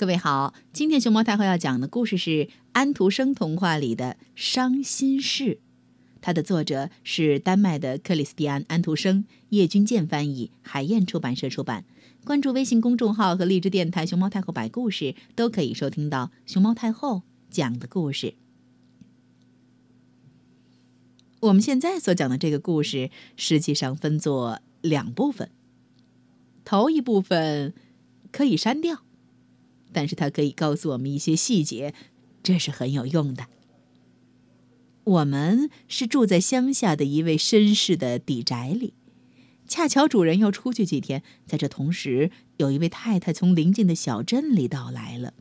各位好，今天熊猫太后要讲的故事是安徒生童话里的《伤心事》，它的作者是丹麦的克里斯蒂安·安徒生，叶君健翻译，海燕出版社出版。关注微信公众号和荔枝电台“熊猫太后摆故事”，都可以收听到熊猫太后讲的故事。我们现在所讲的这个故事，实际上分作两部分。头一部分可以删掉。但是它可以告诉我们一些细节，这是很有用的。我们是住在乡下的一位绅士的底宅里，恰巧主人要出去几天，在这同时，有一位太太从邻近的小镇里到来了。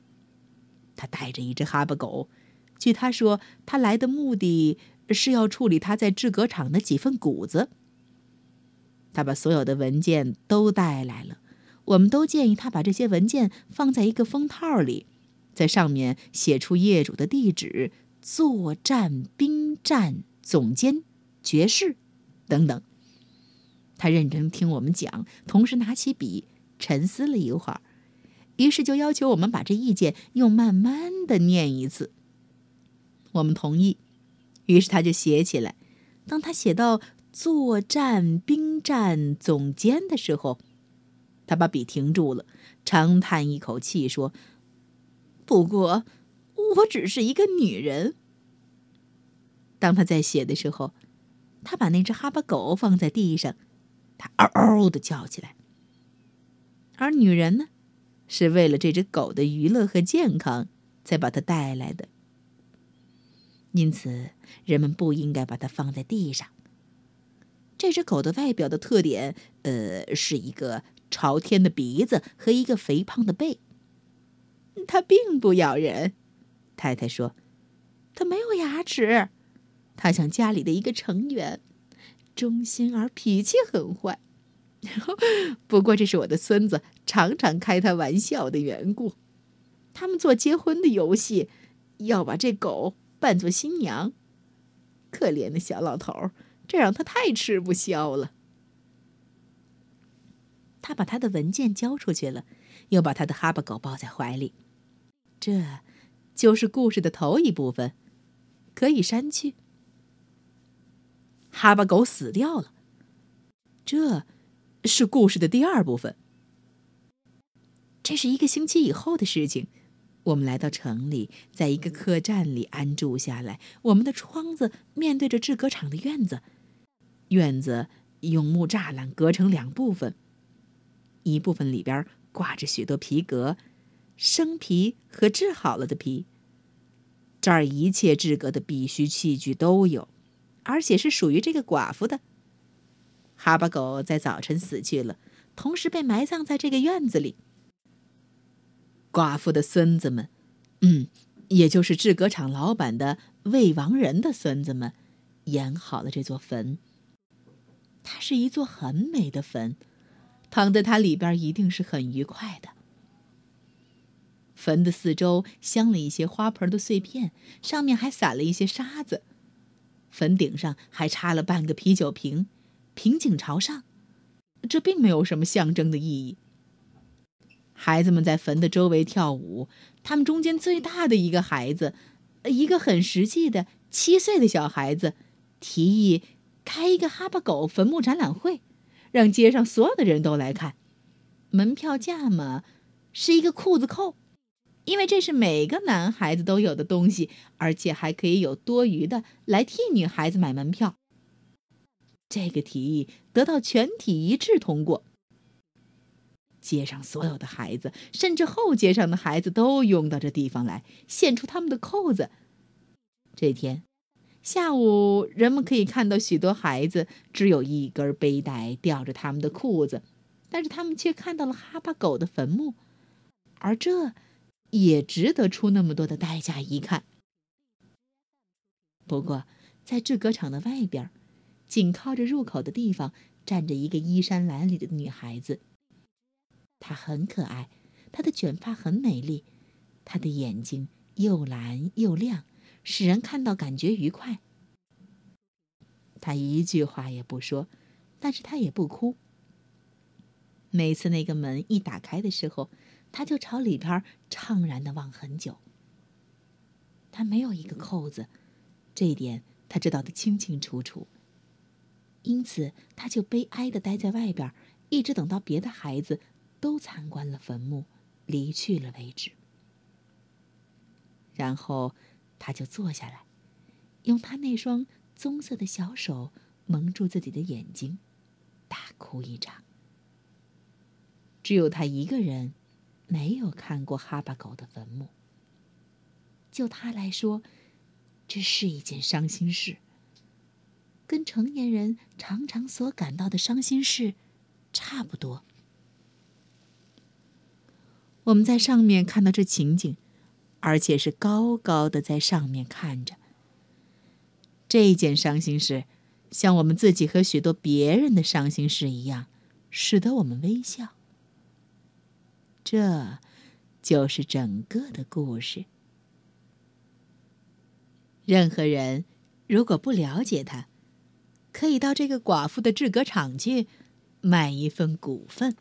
她带着一只哈巴狗，据她说，她来的目的是要处理她在制革厂的几份谷子。她把所有的文件都带来了。我们都建议他把这些文件放在一个封套里，在上面写出业主的地址、作战兵站总监、爵士等等。他认真听我们讲，同时拿起笔沉思了一会儿，于是就要求我们把这意见又慢慢的念一次。我们同意，于是他就写起来。当他写到作战兵站总监的时候。他把笔停住了，长叹一口气说：“不过，我只是一个女人。”当他在写的时候，他把那只哈巴狗放在地上，他嗷嗷的叫起来。而女人呢，是为了这只狗的娱乐和健康才把它带来的。因此，人们不应该把它放在地上。这只狗的外表的特点，呃，是一个。朝天的鼻子和一个肥胖的背。它并不咬人，太太说，它没有牙齿。它像家里的一个成员，忠心而脾气很坏。不过这是我的孙子常常开他玩笑的缘故。他们做结婚的游戏，要把这狗扮作新娘。可怜的小老头，这让他太吃不消了。他把他的文件交出去了，又把他的哈巴狗抱在怀里。这，就是故事的头一部分，可以删去。哈巴狗死掉了。这，是故事的第二部分。这是一个星期以后的事情。我们来到城里，在一个客栈里安住下来。我们的窗子面对着制革厂的院子，院子用木栅栏隔成两部分。一部分里边挂着许多皮革，生皮和制好了的皮。这儿一切制革的必需器具都有，而且是属于这个寡妇的。哈巴狗在早晨死去了，同时被埋葬在这个院子里。寡妇的孙子们，嗯，也就是制革厂老板的未亡人的孙子们，演好了这座坟。它是一座很美的坟。躺在它里边一定是很愉快的。坟的四周镶了一些花盆的碎片，上面还撒了一些沙子。坟顶上还插了半个啤酒瓶，瓶颈朝上，这并没有什么象征的意义。孩子们在坟的周围跳舞，他们中间最大的一个孩子，一个很实际的七岁的小孩子，提议开一个哈巴狗坟墓展览会。让街上所有的人都来看，门票价嘛，是一个裤子扣，因为这是每个男孩子都有的东西，而且还可以有多余的来替女孩子买门票。这个提议得到全体一致通过，街上所有的孩子，甚至后街上的孩子都涌到这地方来，献出他们的扣子。这天。下午，人们可以看到许多孩子只有一根背带吊着他们的裤子，但是他们却看到了哈巴狗的坟墓，而这也值得出那么多的代价一看。不过，在制革厂的外边，紧靠着入口的地方，站着一个衣衫褴褛的女孩子。她很可爱，她的卷发很美丽，她的眼睛又蓝又亮。使人看到感觉愉快。他一句话也不说，但是他也不哭。每次那个门一打开的时候，他就朝里边怅然的望很久。他没有一个扣子，这一点他知道的清清楚楚。因此，他就悲哀的待在外边，一直等到别的孩子都参观了坟墓，离去了为止。然后，他就坐下来，用他那双棕色的小手蒙住自己的眼睛，大哭一场。只有他一个人，没有看过哈巴狗的坟墓。就他来说，这是一件伤心事。跟成年人常常所感到的伤心事差不多。我们在上面看到这情景，而且是高高的在上面看着。这件伤心事，像我们自己和许多别人的伤心事一样，使得我们微笑。这，就是整个的故事。任何人如果不了解他，可以到这个寡妇的制革厂去买一份股份。